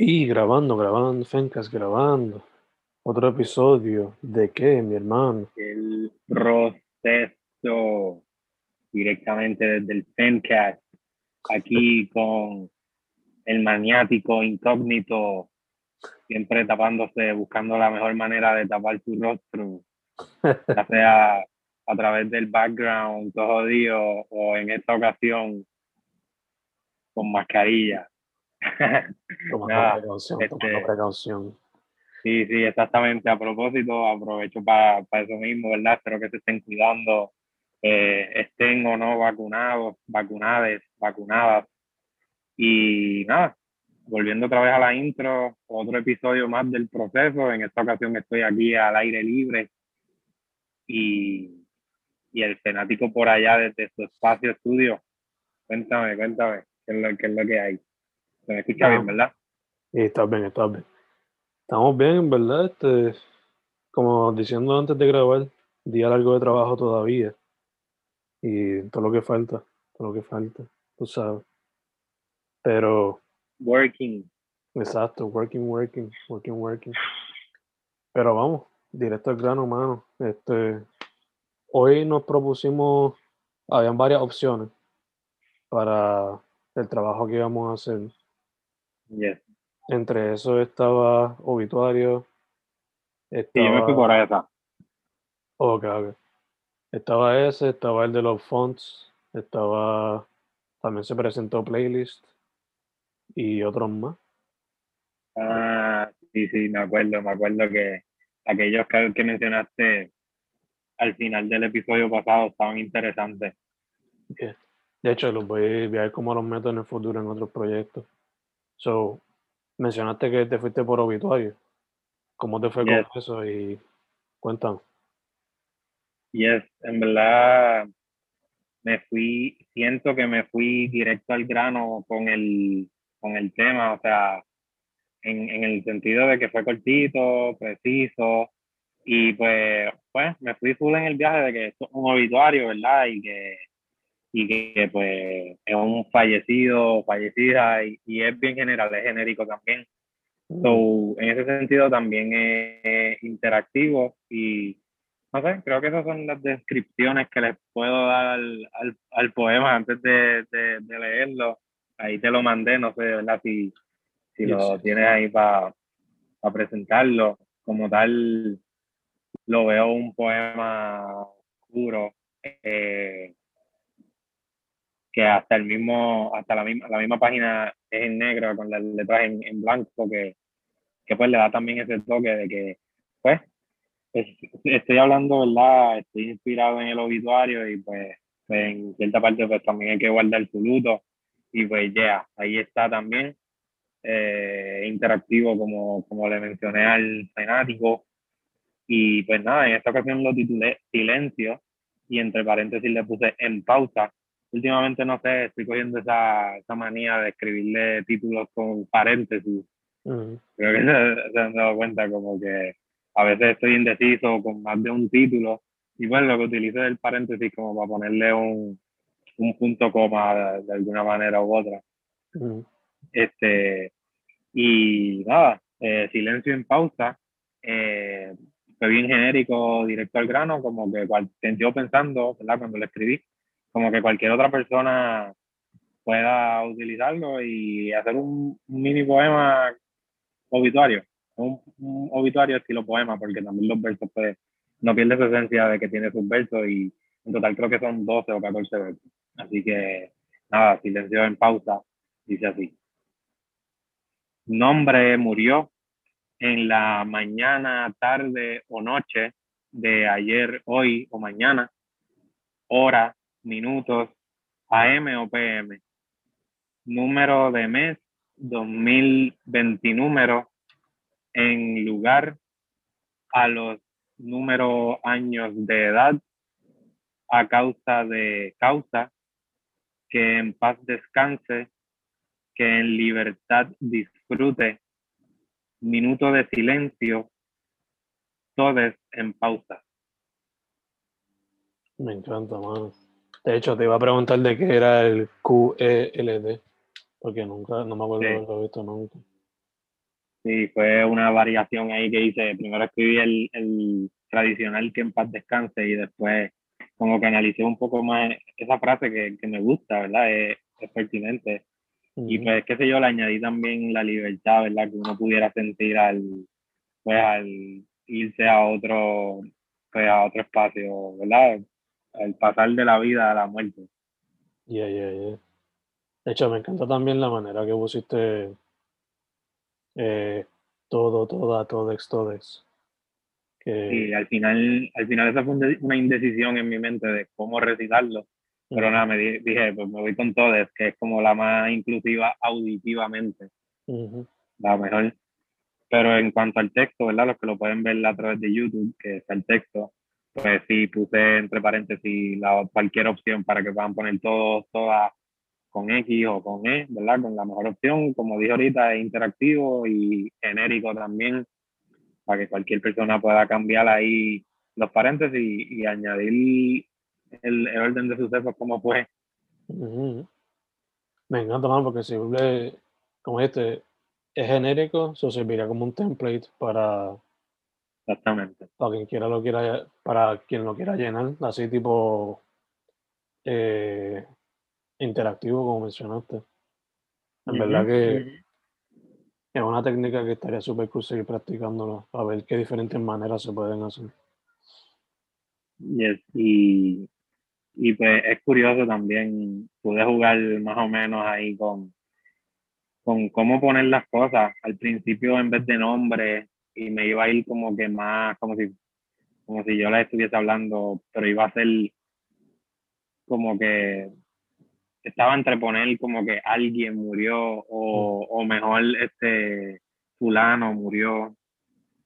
Y grabando, grabando, Fencas grabando. Otro episodio de qué, mi hermano. El proceso directamente desde el Fencast, aquí con el maniático incógnito, siempre tapándose, buscando la mejor manera de tapar su rostro, ya sea a través del background todo jodido o en esta ocasión con mascarilla. Tomando Nada, precaución, este- tomando precaución. Sí, sí, exactamente. A propósito, aprovecho para eso mismo, ¿verdad? Espero que se estén cuidando, eh, estén o no vacunados, vacunades, vacunadas. Y nada, volviendo otra vez a la intro, otro episodio más del proceso. En esta ocasión estoy aquí al aire libre y, y el fanático por allá desde su espacio estudio. Cuéntame, cuéntame, ¿qué es lo, qué es lo que hay? Se me escucha bien, ¿verdad? Y estás bien, estás bien. Estamos bien, ¿verdad? Este, como diciendo antes de grabar, día largo de trabajo todavía. Y todo lo que falta, todo lo que falta, tú sabes. Pero, Working. exacto, working, working, working, working. Pero vamos, directo al grano, mano. Este, hoy nos propusimos, habían varias opciones para el trabajo que íbamos a hacer. Yes. Entre eso estaba obituario. Sí, yo me fui Estaba, por esa. ok, ok. Estaba ese, estaba el de los fonts, estaba, también se presentó playlist y otros más. Ah, sí, sí, me acuerdo, me acuerdo que aquellos que, que mencionaste al final del episodio pasado estaban interesantes. De hecho, los voy, voy a ver cómo los meto en el futuro en otros proyectos. So, mencionaste que te fuiste por obituario. ¿Cómo te fue Yes. con eso? Y cuéntame. Y es, en verdad, me fui, siento que me fui directo al grano con el, con el tema, o sea, en, en el sentido de que fue cortito, preciso, y pues, pues me fui full en el viaje de que esto es un obituario, ¿verdad? Y que, y que, pues es un fallecido, fallecida, y, y es bien general, es genérico también. So, en ese sentido también es, interactivo y no sé, creo que esas son las descripciones que les puedo dar al, al, al poema antes de, de, de leerlo. Ahí te lo mandé, no sé, ¿verdad? Si, si lo tienes ahí para presentarlo. Como tal, lo veo un poema oscuro, eh, que hasta el mismo, hasta la misma, la misma página es en negro con las letras en, en blanco, que, que pues le da también ese toque de que, pues, es- estoy hablando, ¿verdad? Estoy inspirado en el obituario y pues, en cierta parte pues también hay que guardar su luto y pues ya, ahí está también eh, interactivo como, como le mencioné al fanático y pues nada, en esta ocasión lo titulé Silencio y entre paréntesis le puse en pausa. Últimamente no sé, estoy cogiendo esa, esa manía de escribirle títulos con paréntesis Ujú. creo que se, se han dado cuenta como que a veces estoy indeciso con más de un título y bueno, lo que utilizo es el paréntesis como para ponerle un, un punto coma de, de alguna manera u otra. Ujú. Este, y nada, eh, silencio en pausa, eh, fue bien genérico, directo al grano, como que cual, yo pensando, ¿verdad? Cuando lo escribí, como que cualquier otra persona pueda utilizarlo y hacer un, mini poema obituario, un, un obituario estilo poema, porque también los versos pues, no pierde su esencia de que tiene sus versos y en total creo que son 12 o 14 versos. Así que nada, silencio en pausa, dice así. Nombre murió en la mañana, tarde o noche de ayer, hoy o mañana, hora, minutos, AM o PM. Número de mes 2020 número en lugar a los números años de edad a causa de causa que en paz descanse que en libertad disfrute minuto de silencio todes en pausa Me encanta, mano. De hecho, te iba a preguntar de qué era el QELD, porque nunca, no me acuerdo de Sí. haberlo visto nunca. Sí, fue una variación ahí que hice. Primero escribí el, el tradicional que en paz descanse y después como que analicé un poco más esa frase que, que me gusta, ¿verdad? Es, es pertinente. Y pues, qué sé yo, le añadí también la libertad, ¿verdad? Que uno pudiera sentir al, pues, al irse a otro, pues, a otro espacio, ¿verdad? Al pasar de la vida a la muerte. Yeah, yeah, yeah. De hecho, me encanta también la manera que pusiste eh, todo, toda, todex, todex. Que... Sí, al final, al final esa fue una indecisión en mi mente de cómo recitarlo. Pero nada, me dije, pues me voy con todes, que es como la más inclusiva auditivamente. La mejor. Pero en cuanto al texto, ¿verdad? Los que lo pueden ver a través de YouTube, que está el texto, pues sí, puse entre paréntesis la, cualquier opción para que puedan poner todo, todas con X o con E, ¿verdad? Con la mejor opción, como dije ahorita, es interactivo y genérico también, para que cualquier persona pueda cambiar ahí los paréntesis y, añadir el, orden de sucesos como fue. Me encanta más porque si vuelve, como este, es genérico, eso serviría como un template para Exactamente. Para quien quiera lo quiera, para quien lo quiera llenar, así tipo eh, interactivo, como mencionaste. En verdad que es una técnica que estaría súper cool seguir practicándola, a ver qué diferentes maneras se pueden hacer. y, y pues es curioso también, pude jugar más o menos ahí con, con cómo poner las cosas. Al principio, en vez de nombre, y me iba a ir como que más, como si, como si yo la estuviese hablando, pero iba a ser como que estaba entre poner como que alguien murió o, o mejor este fulano murió,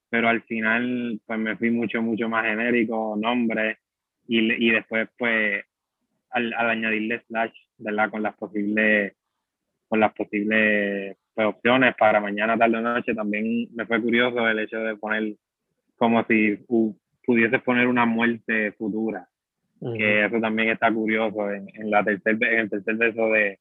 pero al final pues me fui mucho, mucho más genérico, nombre, y, y después pues al, al añadirle slash, ¿verdad? Con las posibles, con las posibles pues, opciones para mañana, tarde o noche. También me fue curioso el hecho de poner como si pudiese poner una muerte futura. Que eso también está curioso en, en, la tercer, en el tercer verso de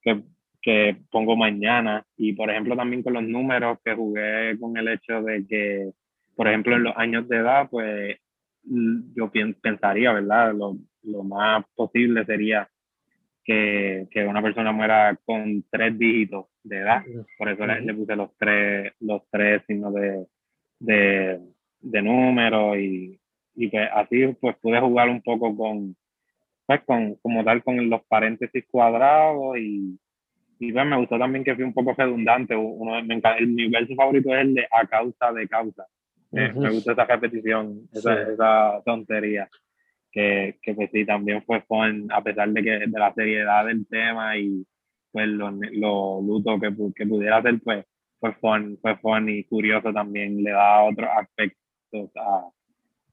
que, que pongo mañana. Y por ejemplo, también con los números que jugué con el hecho de que, por ejemplo, en los años de edad, pues yo pensaría, ¿verdad? Lo, lo más posible sería que, que, una persona muera con tres dígitos de edad. Por eso le, puse los tres, los tres signos de, de, de número y, y que así pues pude jugar un poco con, pues con, como tal, con los paréntesis cuadrados y, y pues me gustó también que fue un poco redundante. Uno, me encanta, el, mi verso favorito es el de a causa de causa. Me gusta esa repetición, esa, esa tontería que, que pues sí, también fue fun, a pesar de que de la seriedad del tema y pues lo, lo luto que, que pudiera ser, pues fue fun, fue fun y curioso también, le da otros aspectos a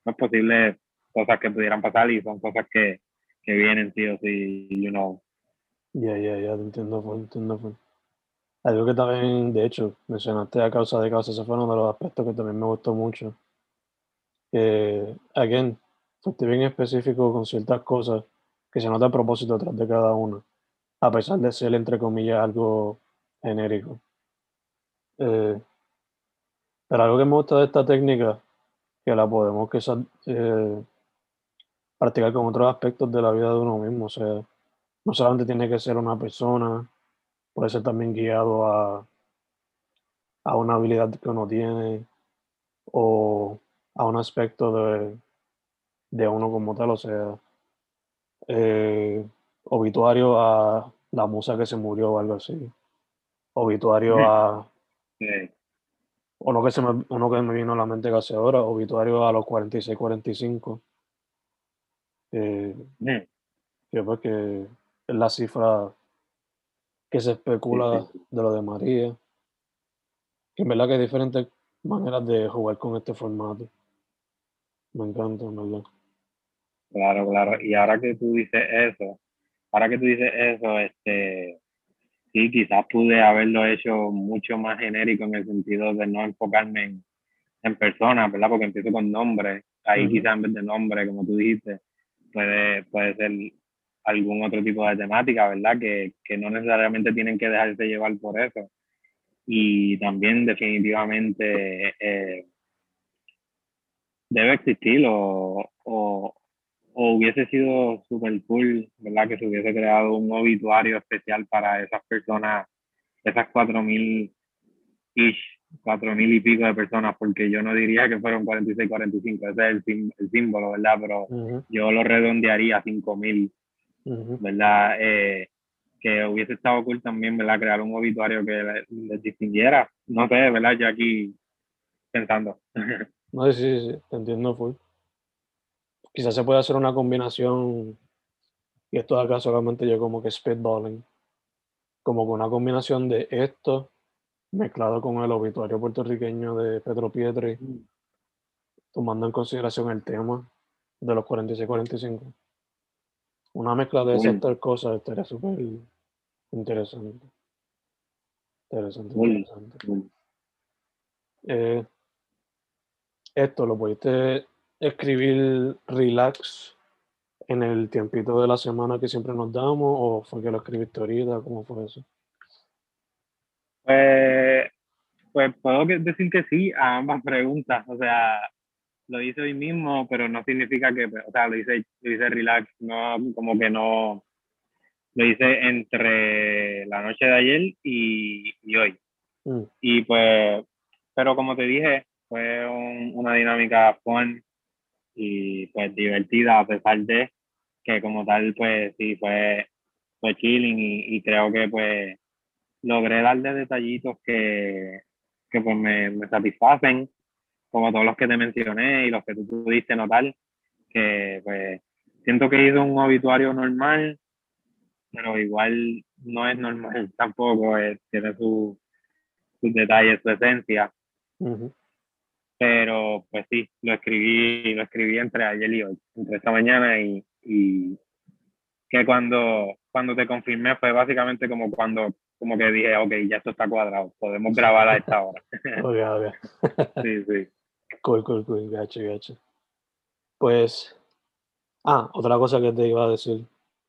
pues, posibles cosas que pudieran pasar y son cosas que, que vienen, sí o sí, you know. Ya, ya, ya, te entiendo, fue, entiendo. Fue. Algo que también, de hecho, mencionaste a causa de causa, ese fue uno de los aspectos que también me gustó mucho. Que, again, fuiste bien específico con ciertas cosas que se nota a propósito detrás de cada una, a pesar de ser, entre comillas, algo genérico. Eh, pero algo que me gusta de esta técnica, que la podemos que eh, practicar con otros aspectos de la vida de uno mismo. O sea, no solamente tiene que ser una persona, puede ser también guiado a, a una habilidad que uno tiene o a un aspecto de, de uno como tal, o sea, eh, obituario a la musa que se murió o algo así, obituario a... Uno que, se me, uno que me vino a la mente casi ahora, obituario a los 46-45. Eh, que pues que es la cifra que se especula de lo de María. Que en verdad que hay diferentes maneras de jugar con este formato. Me encanta, en verdad. Claro, claro. Y ahora que tú dices eso, ahora que tú dices eso, este, sí, quizás pude haberlo hecho mucho más genérico en el sentido de no enfocarme en, en personas, ¿verdad? Porque empiezo con nombre. Ahí quizás en vez de nombre, como tú dijiste, puede, puede ser algún otro tipo de temática, ¿verdad? Que, que no necesariamente tienen que dejarse llevar por eso. y también definitivamente eh, debe existir o, o, hubiese sido súper cool, ¿verdad? Que se hubiese creado un obituario especial para esas personas, esas cuatro mil cuatro mil y pico de personas, porque yo no diría que fueron 46, 45, ese es el, el símbolo, ¿verdad? Pero yo lo redondearía a cinco mil, ¿verdad? Eh, que hubiese estado cool también, ¿verdad? Crear un obituario que les, distinguiera. No sé, ¿verdad? Yo aquí pensando. no, sí, sí, sí, te entiendo full. Quizás se puede hacer una combinación, y esto acá solamente yo como que spitballing, como con una combinación de esto mezclado con el obituario puertorriqueño de Pedro Pietri, tomando en consideración el tema de los 46-45. Una mezcla de esas tres cosas estaría súper Interesante. Interesante, interesante. Eh, esto lo pudiste escribir relax en el tiempito de la semana que siempre nos damos o fue que lo escribiste ahorita? ¿Cómo fue eso? Pues, pues puedo decir que sí a ambas preguntas. O sea, lo hice hoy mismo, pero no significa que, o sea, lo hice, lo hice relax, no, como que no, lo hice entre la noche de ayer y, y hoy. Mm. Y pues, pero como te dije, fue una dinámica fun y pues divertida a pesar de que como tal pues sí fue, fue chilling y, y creo que pues logré darle detallitos que, que pues me, me satisfacen como todos los que te mencioné y los que tú pudiste notar que pues siento que hizo un obituario normal pero igual no es normal tampoco, tiene sus detalles, su esencia. Pero pues sí, lo escribí, lo escribí entre ayer y hoy, entre esta mañana y, y que cuando, cuando te confirmé fue básicamente como cuando como que dije, ok, ya esto está cuadrado, podemos grabar a esta hora. sí, sí. Cool, cool, cool, gacho, gacho. Pues, ah, otra cosa que te iba a decir.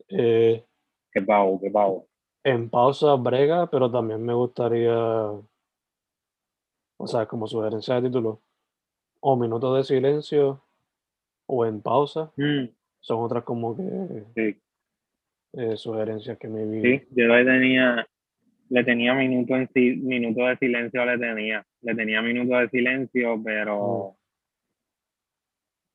Eh, Qué pavo, qué pavo. En pausa brega, pero también me gustaría, o sea, como sugerencia de título, o minutos de silencio o en pausa. Mm. Son otras como que eh, sugerencias que me vi. Sí, yo le tenía, le tenía minuto, en, minuto de silencio, le tenía. Le tenía minuto de silencio, pero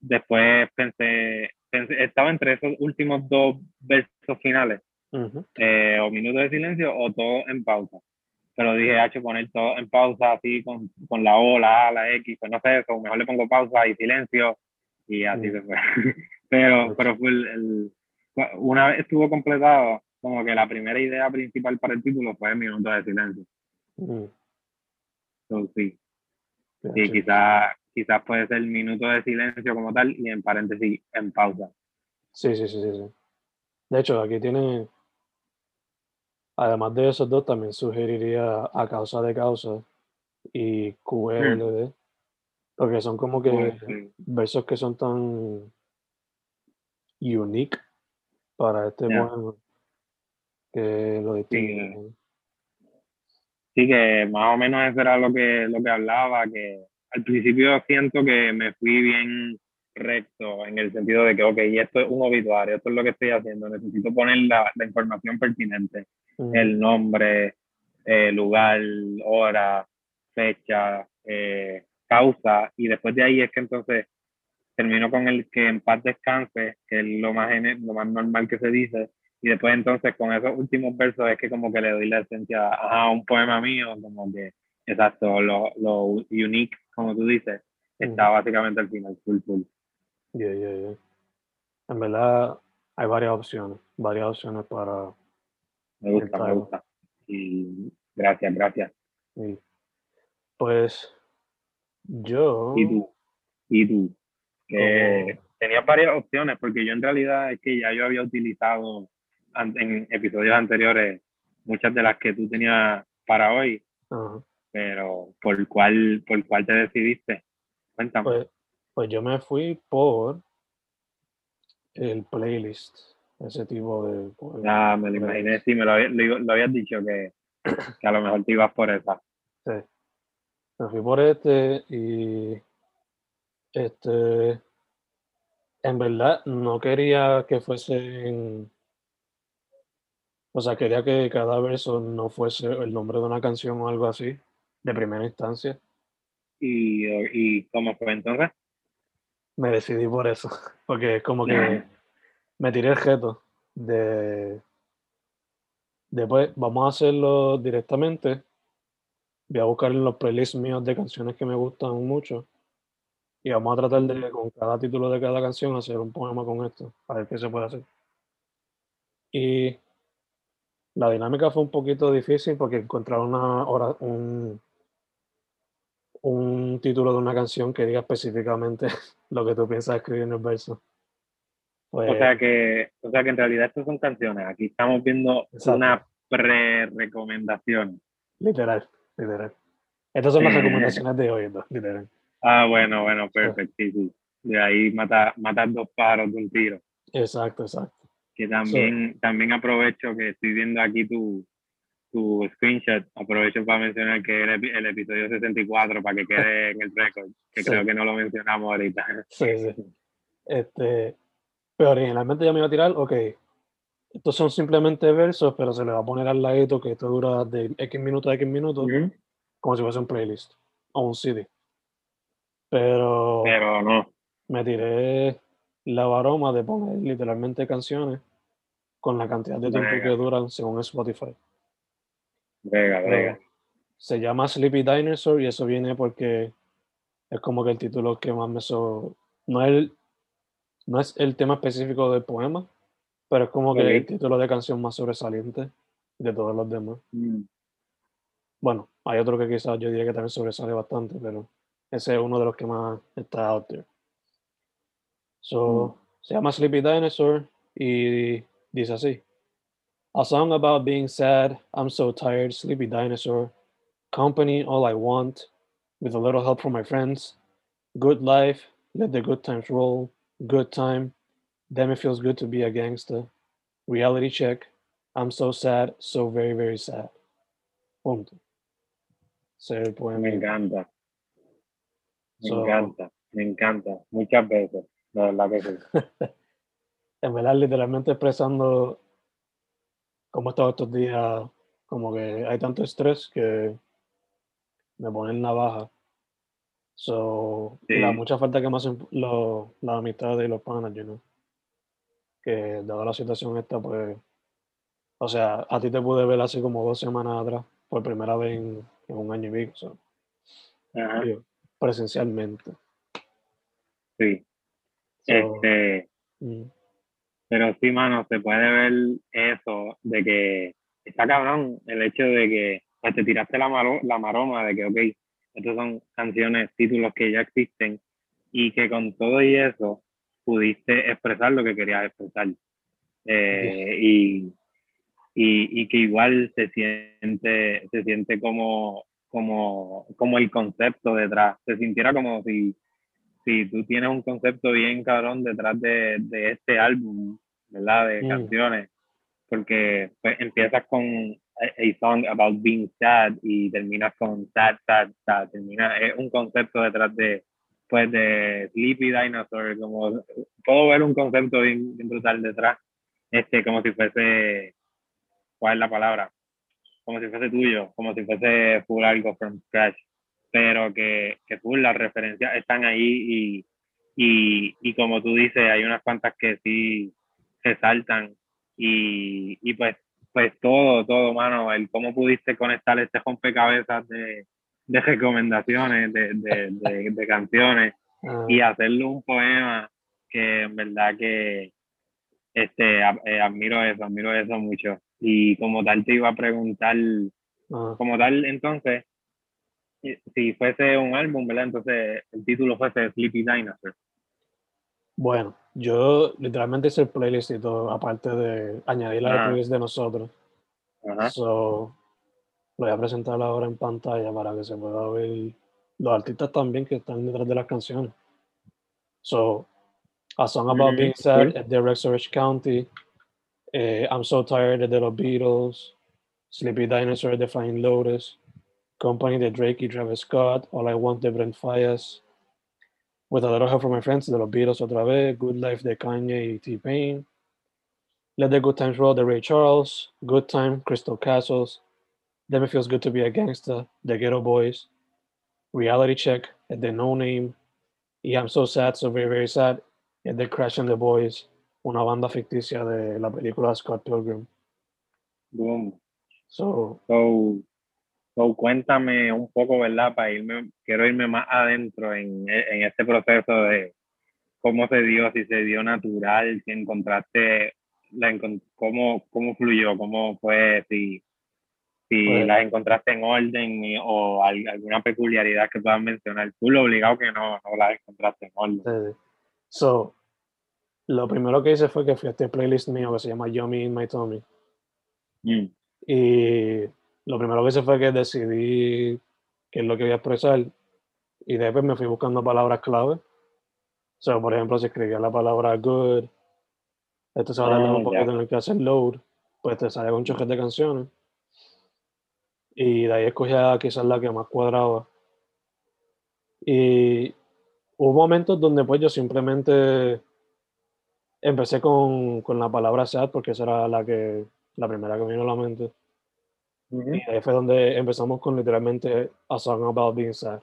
mm. después pensé, pensé, estaba entre esos últimos dos versos finales eh, o minuto de silencio o todo en pausa. Pero dije, H, poner todo en pausa así con, con la O, la A, la X, pues no sé, eso, mejor le pongo pausa y silencio y así se fue. pero pero fue el, una vez estuvo completado, como que la primera idea principal para el título fue el minuto de silencio. sí. Sí, quizás quizás puede ser minuto de silencio como tal y en paréntesis en pausa. Sí, sí, sí, sí. De hecho, aquí tiene Además de esos dos, también sugeriría a causa de causa y QLD, mm. porque son como que versos que son tan unique para este poema que lo distinguen. Sí. que más o menos eso era lo que, lo que hablaba, que al principio siento que me fui bien recto en el sentido de que, ok, esto es un obituario, esto es lo que estoy haciendo, necesito poner la, la información pertinente el nombre, eh, lugar, hora, fecha, eh, causa, y después de ahí es que entonces termino con el que en paz descanse, que es lo más, lo más normal que se dice, y después entonces con esos últimos versos es que como que le doy la esencia a un poema mío, como que, exacto, lo, lo unique, como tú dices, está básicamente al final, full, full. Yeah, yeah, yeah. En verdad hay varias opciones, varias opciones para me gusta, me gusta. Y gracias, gracias. Pues yo. ¿Y tú? ¿Y tú? Que tenía varias opciones, porque yo en realidad es que ya yo había utilizado en episodios anteriores muchas de las que tú tenías para hoy. Pero ¿por cuál, ¿por cuál te decidiste? Cuéntame. Pues, pues yo me fui por el playlist ese tipo de... Ah, me lo imaginé, sí, me lo, lo, habías dicho que, que, a lo mejor te ibas por esa. Sí. Me fui por este y este en verdad no quería que fuese o sea, quería que cada verso no fuese el nombre de una canción o algo así, de primera instancia. ¿Y, y cómo fue entonces? Me decidí por eso, porque es como que me tiré el reto de después vamos a hacerlo directamente. Voy a buscar en los playlists míos de canciones que me gustan mucho y vamos a tratar de, con cada título de cada canción, hacer un poema con esto, a ver qué se puede hacer. Y la dinámica fue un poquito difícil porque encontrar una un, un título de una canción que diga específicamente lo que tú piensas escribir en el verso. O, sea que, o sea que en realidad estas son canciones. Aquí estamos viendo una pre-recomendación. Literal, literal. Estas son las recomendaciones de hoy, literal. Ah, bueno, bueno, perfecto. Sí, sí. De ahí matar, matar dos pájaros de un tiro. Exacto, exacto. Que también, también aprovecho que estoy viendo aquí tu, tu screenshot, aprovecho para mencionar que era el, episodio 64 para que quede en el récord, que creo que no lo mencionamos ahorita. Sí, sí. Este, pero originalmente ya me iba a tirar, ok, estos son simplemente versos, pero se le va a poner al ladito que esto dura de X minutos a X minutos, como si fuese un playlist o un CD. Pero, Pero no. Me tiré la baroma de poner literalmente canciones con la cantidad de tiempo que duran según Spotify. Venga, venga. Se llama Sleepy Dinosaur y eso viene porque es como que el título que más me so... no es el, no es el tema específico del poema, pero es como que el título de canción más sobresaliente de todos los demás. Mm. Bueno, hay otro que quizás yo diría que también sobresale bastante, pero ese es uno de los que más está out there. So, mm. se llama Sleepy Dinosaur y dice así. A song about being sad, I'm so tired, sleepy dinosaur. Company, all I want, with a little help from my friends. Good life, let the good times roll. Good time, damn it feels good to be a gangster. Reality check, I'm so sad, so very, very sad. Punto. Me encanta. Me encanta, me encanta, muchas veces, la verdad que sí. en verdad, literalmente expresando cómo he estado estos días, como que hay tanto estrés que me ponen navaja. So, la mucha falta que me hacen lo, la amistad y los panas, you know? Que dada la situación esta, pues, o sea, a ti te pude ver hace como dos semanas atrás, por primera vez en, un año y pico. So presencialmente. Sí. este, mm. Pero sí, mano, se puede ver eso, de que está cabrón el hecho de que pues, te tiraste la, la maroma de que, ok, estas son canciones, títulos que ya existen y que con todo y eso pudiste expresar lo que querías expresar. Eh, y, y, y, que igual se siente, se siente como como, como el concepto detrás. Se sintiera como si, si tú tienes un concepto bien cabrón detrás de, de este álbum, ¿verdad? De mm. canciones. Porque pues, empiezas con a, song about being sad y terminas con sad, sad, sad. Termina, es un concepto detrás de, pues, de Sleepy Dinosaur. Como, puedo ver un concepto bien, bien brutal detrás. Este, como si fuese, ¿cuál es la palabra? como si fuese tuyo, como si fuese full algo from scratch, pero que, que full las referencias están ahí y, y, y como tú dices, hay unas cuantas que sí resaltan y, y pues, pues todo, todo, mano, el cómo pudiste conectar este rompecabezas de, de recomendaciones, de, de, de, canciones ah. y hacerlo un poema que en verdad que este, eh, admiro eso, admiro eso mucho. Y como tal te iba a preguntar, ah. como tal entonces, si fuese un álbum, ¿verdad? Entonces el título fuese Sleepy Dinosaur. Bueno, yo literalmente hice el playlist y todo, aparte de añadir la playlist de nosotros. So, lo voy a presentar ahora en pantalla para que se pueda ver los artistas también que están detrás de las canciones. So, A Song About Being Sad at the Resurrection County, eh, I'm So Tired de los Beatles, Sleepy Dinosaur de Flying Lotus, Company de Drake y Travis Scott, All I Want de Brent Fayez, With a Little Help from My Friends de los Beatles otra vez, Good Life de Kanye y T-Pain, Let the Good Times Roll de Ray Charles, Good Time, Crystal Castles, Then It Feels Good to Be a Gangster de Ghetto Boys, Reality Check and The No Name, y I'm So Sad, So Very Very Sad de Crash and the Boys, una banda ficticia de la película Scott Pilgrim. Boom. So, So, so cuéntame un poco, ¿verdad? Para irme, quiero irme más adentro en, en este proceso de cómo se dio, si se dio natural, si encontraste, la, cómo, cómo fluyó, cómo fue, si, si Pues- las encontraste en orden y- o al- alguna peculiaridad que puedas mencionar. Tú lo obligado que no, no las encontraste en orden. eh, so, lo primero que hice fue que fui a este playlist mío que se llama Yummy in My Tummy. Mm, Y lo primero que hice fue que decidí qué es lo que voy a expresar. Y después me fui buscando palabras clave. So, por ejemplo, si escribía la palabra good, esto se va a tardar Ah, un poco ya. tener que hacer load, pues te sale un choque de canciones. Y de ahí escogía quizás la que más cuadraba. Y hubo momentos donde pues yo simplemente empecé con, con la palabra sad porque esa era la que la primera que me vino a la mente. Ujú. Y ahí fue donde empezamos con literalmente A Song About Being Sad.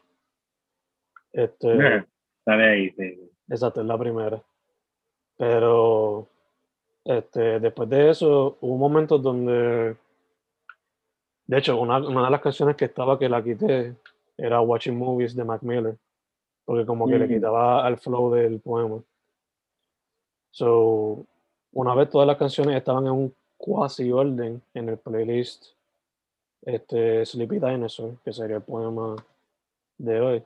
Este, Sale ahí, sí. exacto, es la primera. Pero este, después de eso, hubo momentos donde, de hecho, una, una de las canciones que estaba que la quité era Watching Movies de Mac Miller, porque como que le Ujú. quitaba al flow del poema. So, una vez todas las canciones estaban en un cuasi orden en el playlist este, Sleepy Dinosaur, que sería el poema de hoy.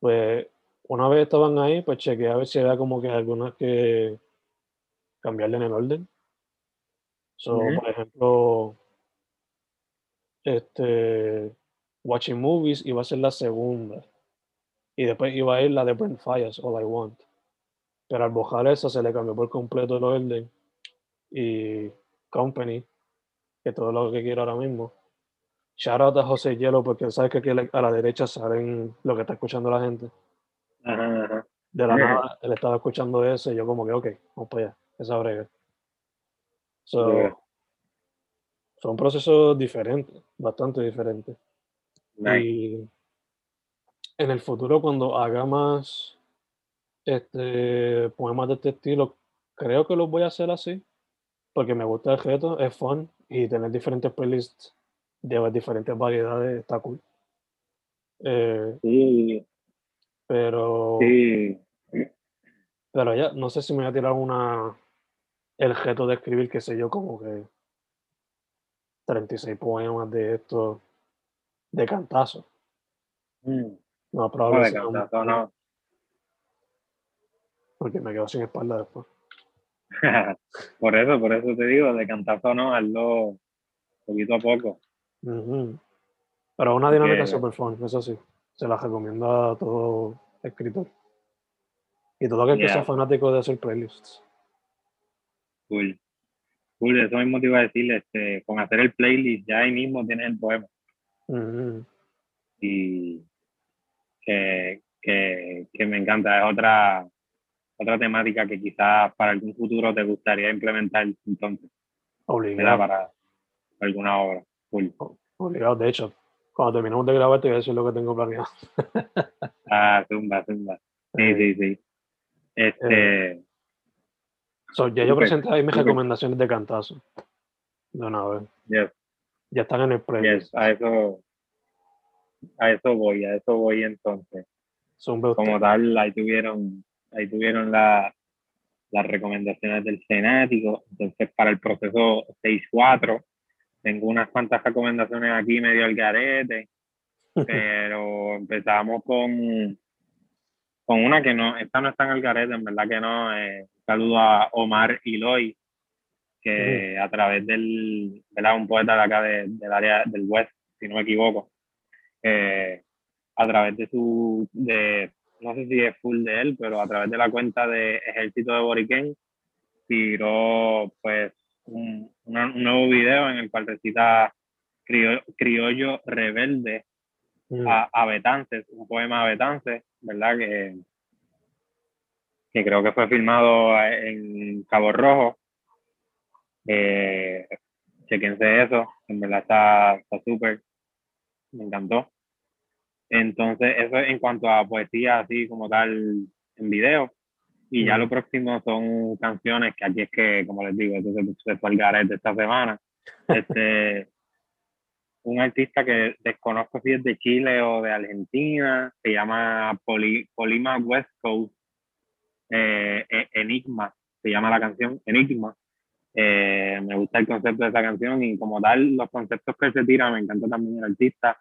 Pues una vez estaban ahí, pues chequeé a ver si había como que algunas que cambiarle en el orden. So, Ujú. por ejemplo, este, Watching Movies iba a ser la segunda. Y después iba a ir la de Brent Fires, All I Want. Pero al bojar esa se le cambió por completo el orden. Y Company, que todo lo que quiero ahora mismo. Shout out a José Hielo, porque él sabe que aquí a la- derecha salen lo que está escuchando la gente. Ajá, ajá. De la nada, él estaba escuchando eso y yo como que, ok, vamos para allá, esa brega. So, son procesos diferentes, bastante diferentes. Nice. Y en el futuro, cuando haga más este, poemas de este estilo, creo que los voy a hacer así, porque me gusta el reto, es fun y tener diferentes playlists de diferentes variedades está cool. Eh, Sí, pero, sí. pero ya, no sé si me voy a tirar una, el reto de escribir, qué sé yo, como que 36 poemas de esto, de cantazo. Mm. No, No, probablemente de sea un- cantazo no. porque me quedo sin espalda después. por eso, por eso te digo, de cantazo no, hazlo poquito a poco. Pero una dinámica Porque- super fun, eso sí. Se la recomiendo a todo escritor. Y todo aquel que sea fanático de hacer playlists. Cool. Cool, eso mismo te iba a decir, este, con hacer el playlist ya ahí mismo tienes el poema. Y que, que, que me encanta, es otra, otra temática que quizás para algún futuro te gustaría implementar entonces. Obligado. Para alguna obra. Cool. Obligado. De hecho, cuando terminemos de grabar te voy a decir lo que tengo planeado. Ah, zumba, zumba. Sí, Eh, sí, sí. Este, so, ya yo presenté ahí mis recomendaciones de cantazo. De una vez. yes, Ya están en el playlist. yes, a eso, a eso voy, a eso voy entonces. Zumba. Como tal, ahí tuvieron, ahí tuvieron la, las recomendaciones del Senático. Entonces, para el proceso 6-4, tengo unas cuantas recomendaciones aquí medio al garete, pero empezamos con, con una que no, esta no está en el garete, en verdad que no. Eh, saludo a Omar Iloy, que a través del, ¿verdad? un poeta de acá de- del área del West, si no me equivoco, eh, a través de su, de, no sé si es full de él, pero a través de la cuenta de Ejército de Boriquén, tiró pues un, una- un nuevo video en el cual recita Criollo Rebelde Mm. a, a Betances, un poema a Betances, ¿verdad? Que, que creo que fue filmado en Cabo Rojo. Eh, chequense eso, en verdad está súper, me encantó. Entonces, eso en cuanto a poesía, así como tal, en video. Y ya lo próximo son canciones que aquí es que, como les digo, entonces se fue el garete esta semana. Este, un artista que desconozco si es de Chile o de Argentina, se llama Poli, Polima West Coast, eh, E- Enigma, se llama la canción Enigma. Eh, me gusta el concepto de esa canción y como tal, los conceptos que se tira, me encanta también el artista.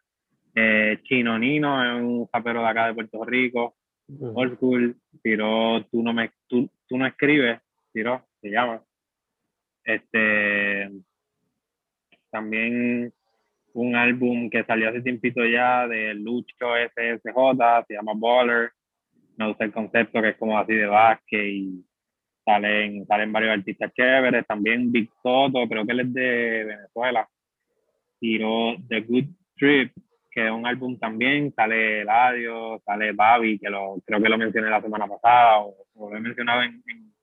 Eh, Chino Nino es un rapero de acá de Puerto Rico, Mm. old school, tiró Tú no, me, tú, tú no escribes, tiró, se llama. Este, también un álbum que salió hace tiempito ya de Lucho SSJ, se llama Baller. Me gusta el concepto que es como así de básquet y salen, salen varios artistas chéveres. También Big Toto, creo que él es de Venezuela. Tiró The Good Trip, que es un álbum también. Sale Eladio, sale Babi, que lo, creo que lo mencioné la semana pasada o, o lo he mencionado en, en-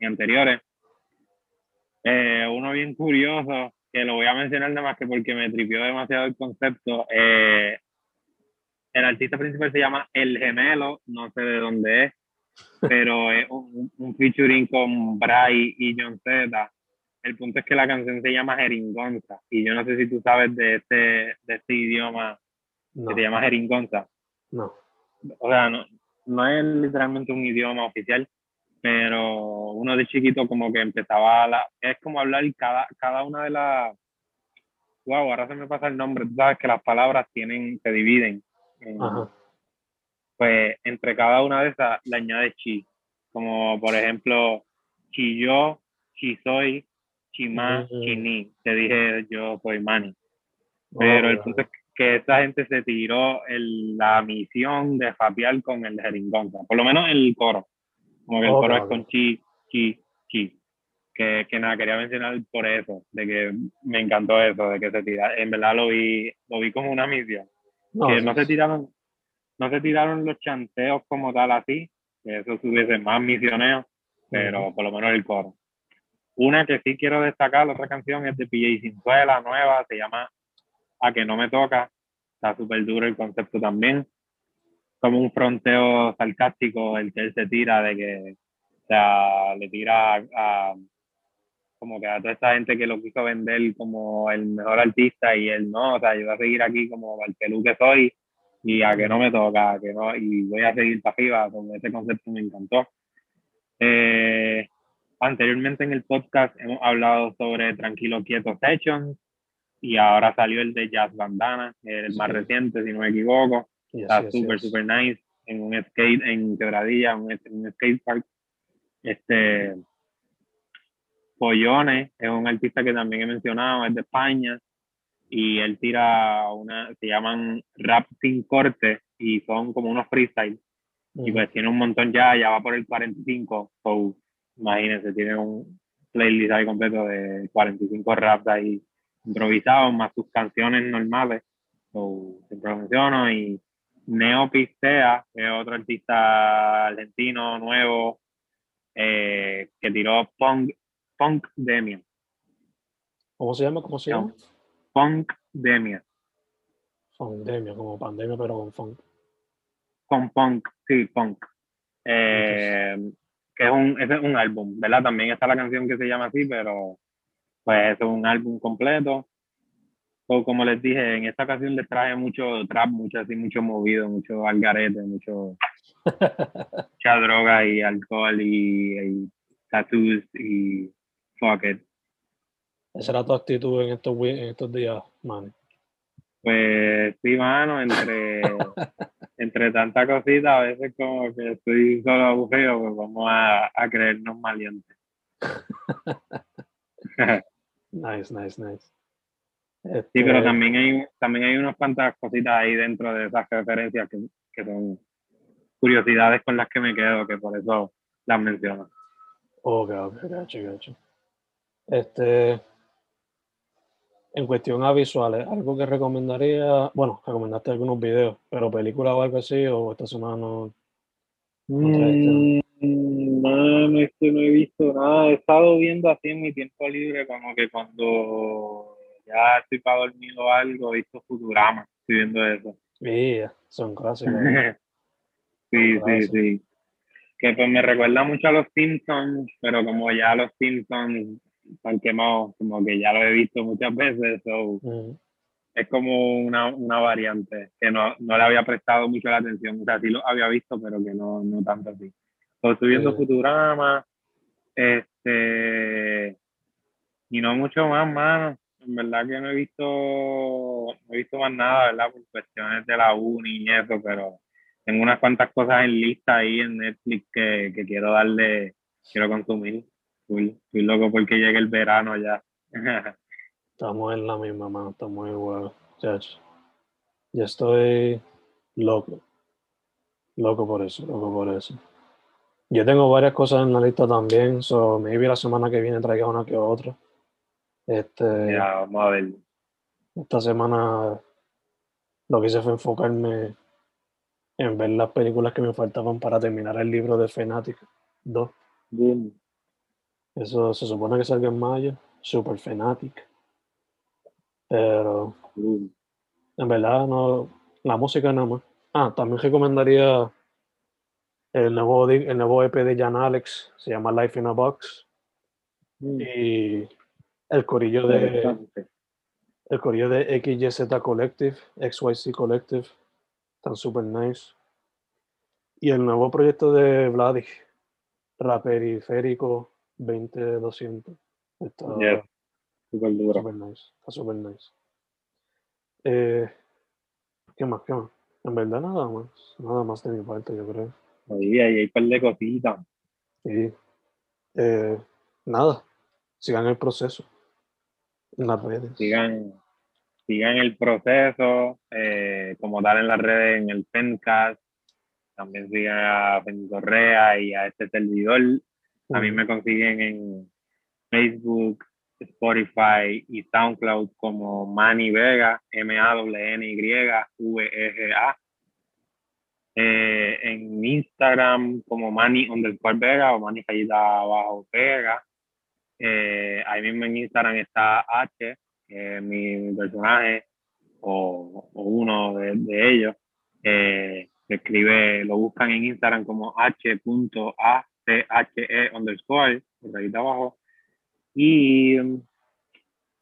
en anteriores. Eh, uno bien curioso, que lo voy a mencionar nada más que porque me tripió demasiado el concepto. eh, el artista principal se llama El Gemelo, no sé de dónde es, pero es un, un featuring con Bray y John Z. El punto es que la canción se llama Jeringonza, y yo no sé si tú sabes de este, de este idioma No, que se llama Jeringonza. no. O sea, no, no es literalmente un idioma oficial, pero uno de chiquito como que empezaba a la, es como hablar cada, cada una de las, wow, ahora se me pasa el nombre, tú sabes que las palabras tienen, se dividen, pues entre cada una de esas le añades chi, como por ejemplo, chi yo, chi soy, chi más, Mm. chi ni, te dije yo soy mani. Pero el Oh, punto es que esa gente se tiró el- la misión de fapear con el jeringonza, por lo menos el coro. Como que el Ok, coro es ok. con chi, chi, chi. Que, que nada, quería mencionar por eso, de que me encantó eso, de que se tira. En verdad lo vi, lo vi como una misión. no, que sí, no se tiraron, no se tiraron los chanteos como tal así, que eso tuviese más misioneo, pero Ujú. por lo menos el coro. Una que sí quiero destacar, la otra canción es de PJ Cinzuela, nueva, se llama A que no me toca, está súper duro el concepto también, como un fronteo sarcástico el que él se tira de que, o sea, le tira a, a- como que a toda esta gente que lo quiso vender como el mejor artista y él no, o sea, yo voy a seguir aquí como el pelú que soy y a que no me toca, que no, y voy a seguir para arriba, con ese concepto me encantó. Eh, anteriormente en el podcast hemos hablado sobre Tranquilo Quieto Sessions y ahora salió el de Jazz Bandana, el más Sí. reciente, si no me equivoco. Yes, Está yes, súper, yes. súper nice en un skate, en Quebradilla, un, un skate park. Este, Pollones es un artista que también he mencionado, es de España y él tira una, se llaman rap sin corte y son como unos freestyle y pues tiene un montón ya, ya va por el 45, so imagínense, tiene un playlist ahí completo de 45 raps ahí improvisados más sus canciones normales, so siempre menciono y Neo Pistea, que es otro artista argentino nuevo eh, que tiró Punk, Punk Demia, ¿Cómo se llama? ¿Cómo se llama? Punk Demia, Pandemia, como pandemia, pero con funk. con punk, sí, punk. Eh, que es un, ese es un álbum, ¿verdad? También está la canción que se llama así, pero pues es un álbum completo. O como les dije, en esta ocasión les traje mucho trap, mucho así, mucho movido, mucho algarete, mucho, mucha droga y alcohol y, y tattoos y fuck it. Esa era tu actitud en estos, en estos días, man. Pues sí, mano, entre, entre tanta cosita, a veces como que estoy solo aburrido, pues vamos a, a creernos malientes. Nice, nice, nice. Sí, Este, pero también hay, también hay unas cuantas cositas ahí dentro de esas referencias que, que son curiosidades con las que me quedo, que por eso las menciono. Ok, ok, gacho, gacho. Este. en cuestión a visuales, algo que recomendaría, bueno, recomendaste algunos videos, pero película o algo así, o esta semana no. Mm, no, no, no he visto nada, he estado viendo así en mi tiempo libre, como que cuando ya estoy para dormir o algo, he visto Futurama, estoy viendo eso. Sí, son clásicos. sí, sí, sí. Que pues me recuerda mucho a los Simpsons, pero como ya los Simpsons están quemados, como que ya lo he visto muchas veces, so, es como una, una, variante que no, no, le había prestado mucho la atención, o sea, sí lo había visto, pero que no, no tanto así. Estoy viendo Futurama, este, y no mucho más, mano. En verdad que no he visto, no he visto más nada, ¿verdad? Por cuestiones de la uni y eso, pero tengo unas cuantas cosas en lista ahí en Netflix que, que quiero darle, quiero consumir. Estoy, loco porque llegue el verano ya. estamos en la misma mano, estamos igual. Ya estoy loco. Loco por eso, loco por eso. Yo tengo varias cosas en la lista también, so maybe la semana que viene traiga una que otra. Este, ya, vamos a ver. Esta semana lo que hice fue enfocarme en ver las películas que me faltaban para terminar el libro de Fanatic 2. Eso se supone que salga en mayo, Super Fanatic. Pero en verdad no, la música nada más. Ah, también recomendaría el nuevo, el nuevo EP de Jan Alex, se llama Life in a Box. Mm. Y el corillo de el corillo de XYZ Collective, XYZ Collective, están super nice. Y el nuevo proyecto de Vladi, Raperiférico 20200. Está super duro. Super nice. Está super nice. Eh, ¿Qué más? ¿Qué más? En verdad nada más. Nada más de mi parte, yo creo. Ahí, ahí hay un par de cositas. Sí. Eh, nada. Sigan el proceso. En las redes. Sigan, sigan el proceso. Eh, como tal en las redes, en el Pencast. También sigan a Fen Correa y a este servidor. A mí me consiguen en Facebook, Spotify y SoundCloud como Manny Vega, M-A-N-Y-V-E-G-A. Eh, en Instagram como Manny underscore Vega o Manny Fallita abajo Vega. Eh, ahí mismo en Instagram está H, mi, personaje o, uno de, ellos. Eh, escribe, lo buscan en Instagram como H.A T-H-E underscore, por ahí abajo. Y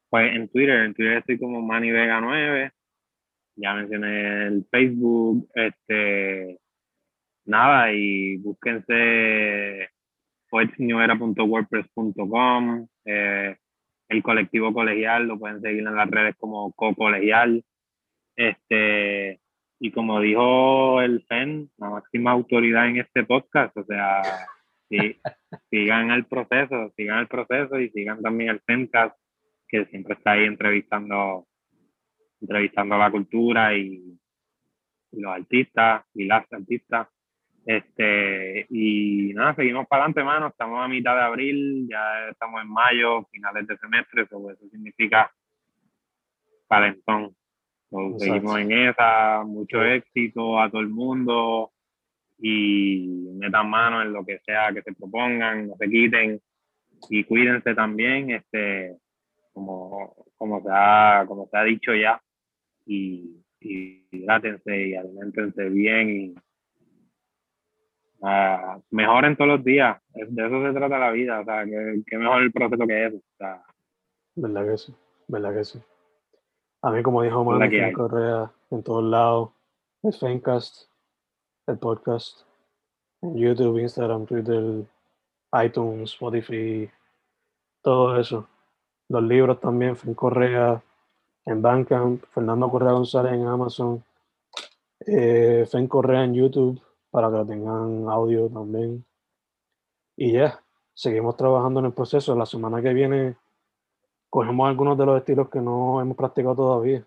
pues en Twitter, en Twitter estoy como Manny Vega 9. Ya mencioné el Facebook, este, nada, y búsquense poetsnewera.wordpress.com, eh, el colectivo colegial, lo pueden seguir en las redes como co-colegial. Este, y como dijo el FEN, la máxima autoridad en este podcast, o sea, sí, sigan el proceso, sigan el proceso y sigan también el CENCAS, que siempre está ahí entrevistando, entrevistando la cultura y, los artistas y las artistas. Este, y nada, seguimos para adelante, mano. Estamos a mitad de abril, ya estamos en mayo, finales de semestre, eso, eso significa calentón. seguimos en esa, mucho éxito a todo el mundo y metan mano en lo que sea que se propongan, no se quiten y cuídense también, este, como, como, se, ha, como se ha dicho ya, y, y hidrátense y alimentense bien y uh, mejoren todos los días, de eso se trata la vida, o sea, que, mejor el proceso que eso. O sea, ¿Verdad que sí? ¿Verdad que sí? A mí, como dijo Manu Correa, en todos lados, es Fencast, el podcast en YouTube, Instagram, Twitter, iTunes, Spotify, todo eso. Los libros también, Fen Correa en Bandcamp, Fernando Correa González en Amazon, eh, Fen Correa en YouTube para que tengan audio también. Y ya, seguimos trabajando en el proceso. La semana que viene cogemos algunos de los estilos que no hemos practicado todavía.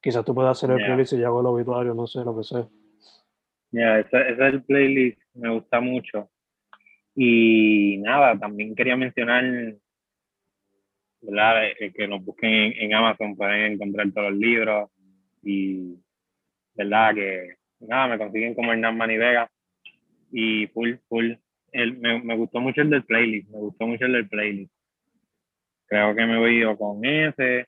Quizás tú puedas hacer el playlist y yo hago el obituario, no sé, lo que sea. Mira, ese, es el playlist, me gusta mucho. Y nada, también quería mencionar ¿verdad? Eh, que nos busquen en, Amazon, pueden encontrar todos los libros y, ¿verdad? Que nada, me consiguen como Hernán Manivega y full, full. El, me, me, gustó mucho el del playlist, me gustó mucho el del playlist. Creo que me voy a con ese,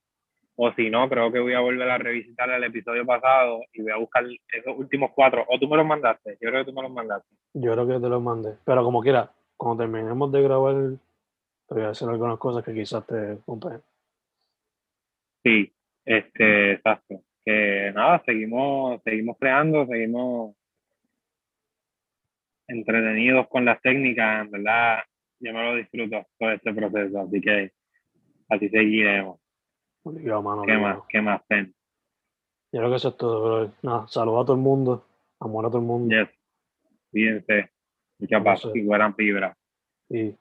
o si no, creo que voy a volver a revisitar el episodio pasado y voy a buscar esos últimos cuatro. O tú me los mandaste, yo creo que tú me los mandaste. Yo creo que te los mandé, pero como quiera, cuando terminemos de grabar te voy a hacer algunas cosas que quizás te compren. Sí, este, exacto. Que nada, seguimos, seguimos creando, seguimos entretenidos con las técnicas, en verdad, yo me lo disfruto todo este proceso, así que así seguiremos. ¿Qué más? ¿Qué más, Pen? Yo creo que eso es todo, Nada, saludos a todo el mundo, amor a todo el mundo. Yes. Fíjense, mucha paz y buena vibra. Sí.